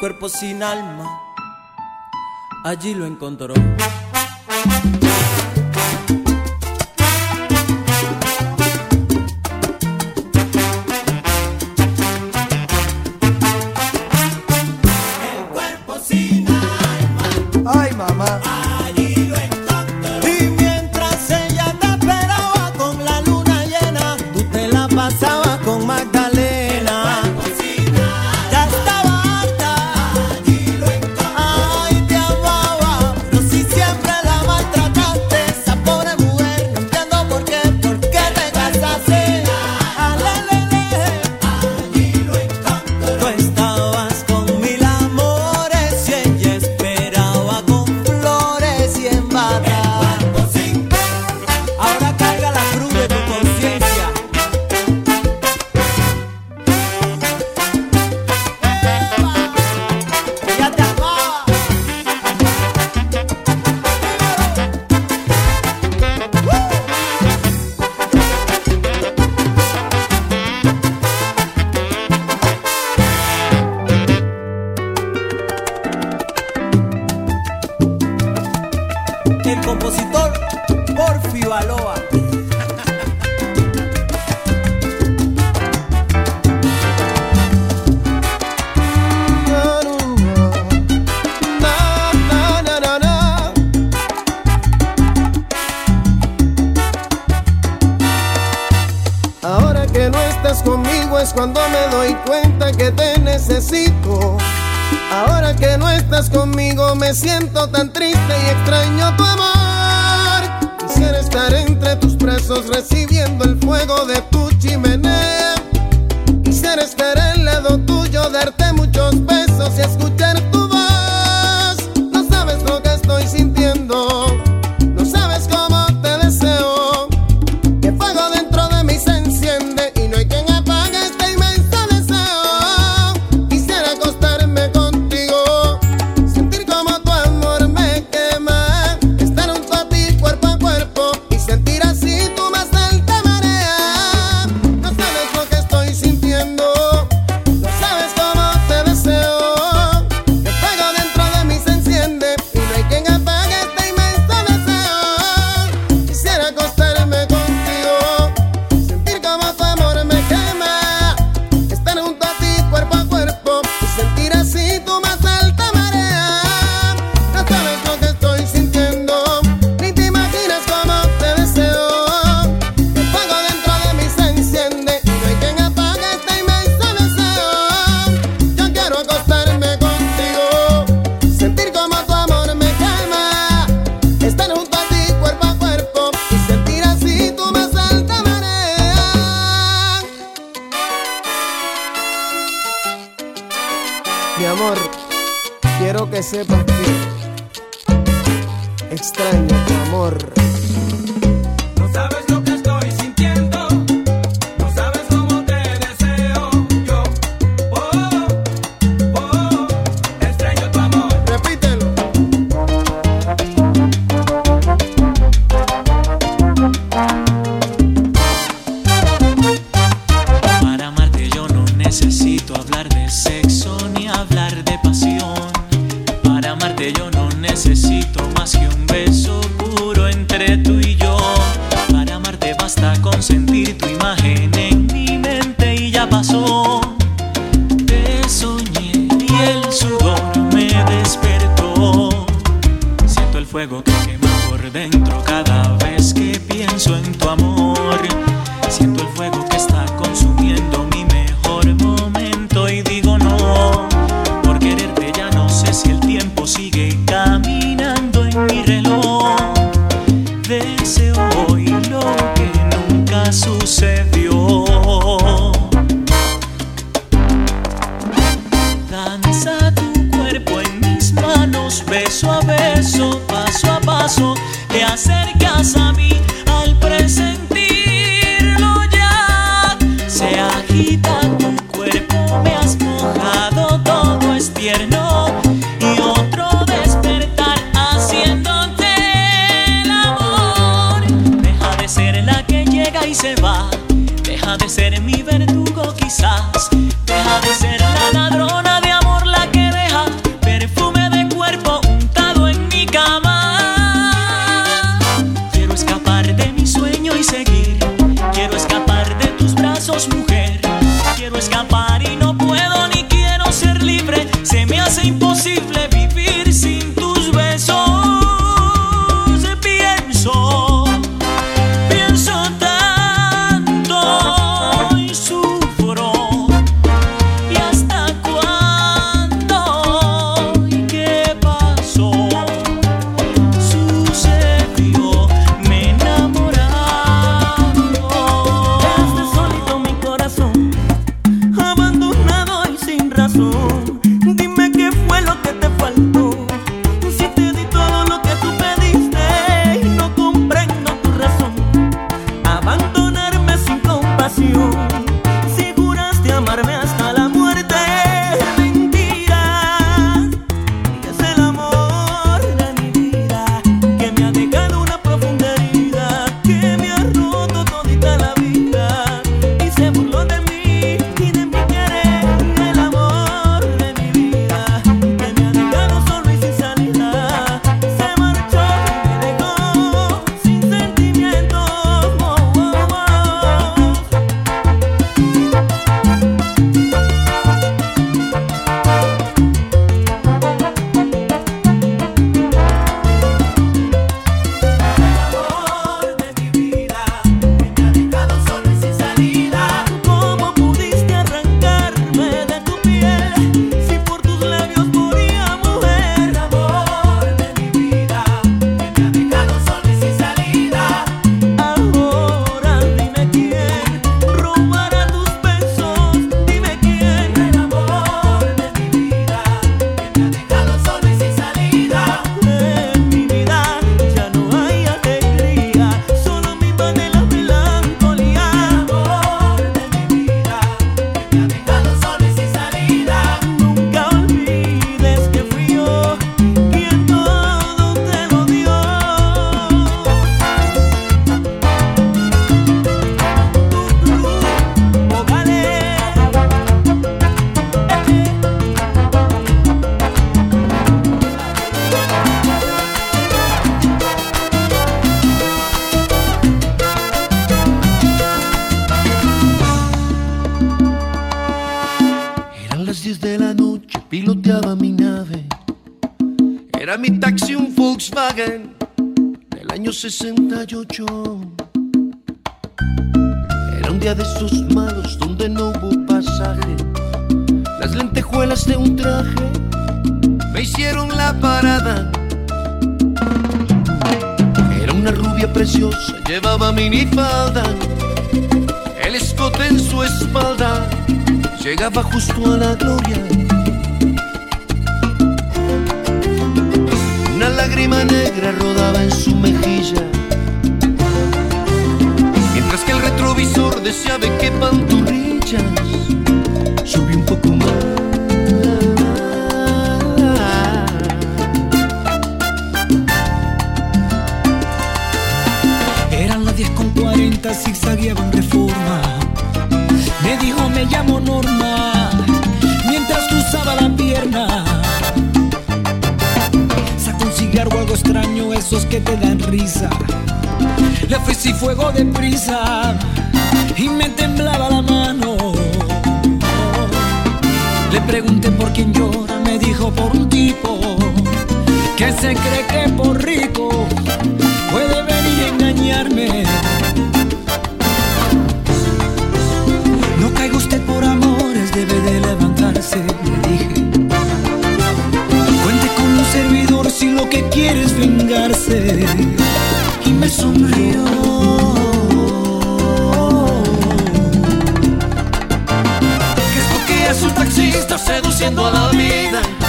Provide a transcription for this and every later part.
cuerpo sin alma, allí lo encontró. El cuerpo sin alma. Ay, mamá. Recibiendo el fuego de tu Volkswagen del año 68. Era un día de esos malos donde no hubo pasaje. Las lentejuelas de un traje me hicieron la parada. Era una rubia preciosa, llevaba minifalda, el escote en su espalda llegaba justo a la gloria. Lágrima negra rodaba en su mejilla, mientras que el retrovisor decía de qué pantorrillas subí un poco más. Eran las 10 con 40, zigzagueaba en reforma. Me dijo, me llamo Norma, mientras cruzaba la pierna. Extraño, esos que te dan risa. Le ofrecí fuego de prisa y me temblaba la mano. Le pregunté por quién llora, me dijo por un tipo que se cree que por lo que quiere es vengarse. Y me sonrió. ¿Qué es lo que hace un taxista seduciendo a la vida?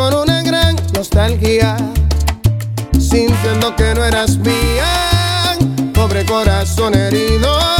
con una gran nostalgia, sintiendo que no eras mía, pobre corazón herido.